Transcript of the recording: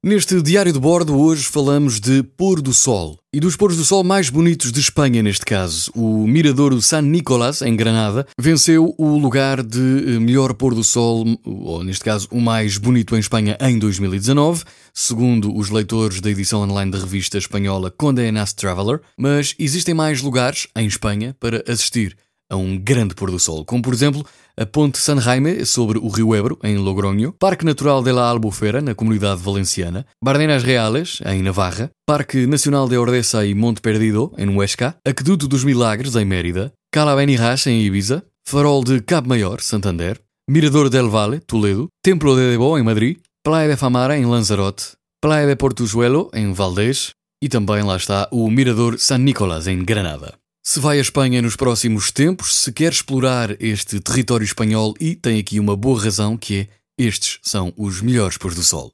Neste Diário de Bordo, hoje falamos de pôr do sol e dos pôres do sol mais bonitos de Espanha, neste caso. O Miradouro San Nicolás, em Granada, venceu o lugar de eh, melhor pôr do sol, ou neste caso, o mais bonito em Espanha em 2019, segundo os leitores da edição online da revista espanhola Conde Nast Traveler. Mas existem mais lugares em Espanha para assistir a um grande pôr do sol, como por exemplo a Ponte San Jaime sobre o Rio Ebro, em Logroño, Parque Natural de la Albufera, na Comunidade Valenciana, Bardenas Reales, em Navarra, Parque Nacional de Ordesa e Monte Perdido, em Huesca, Aqueduto dos Milagres, em Mérida, Cala Benirras, em Ibiza, Farol de Cabo Maior, Santander, Mirador del Valle, Toledo, Templo de Debo, em Madrid, Praia de Famara, em Lanzarote, Praia de Portujuelo, em Valdés, e também lá está o Mirador San Nicolás, em Granada. Se vai à Espanha nos próximos tempos, se quer explorar este território espanhol e tem aqui uma boa razão que é estes são os melhores pôs do sol.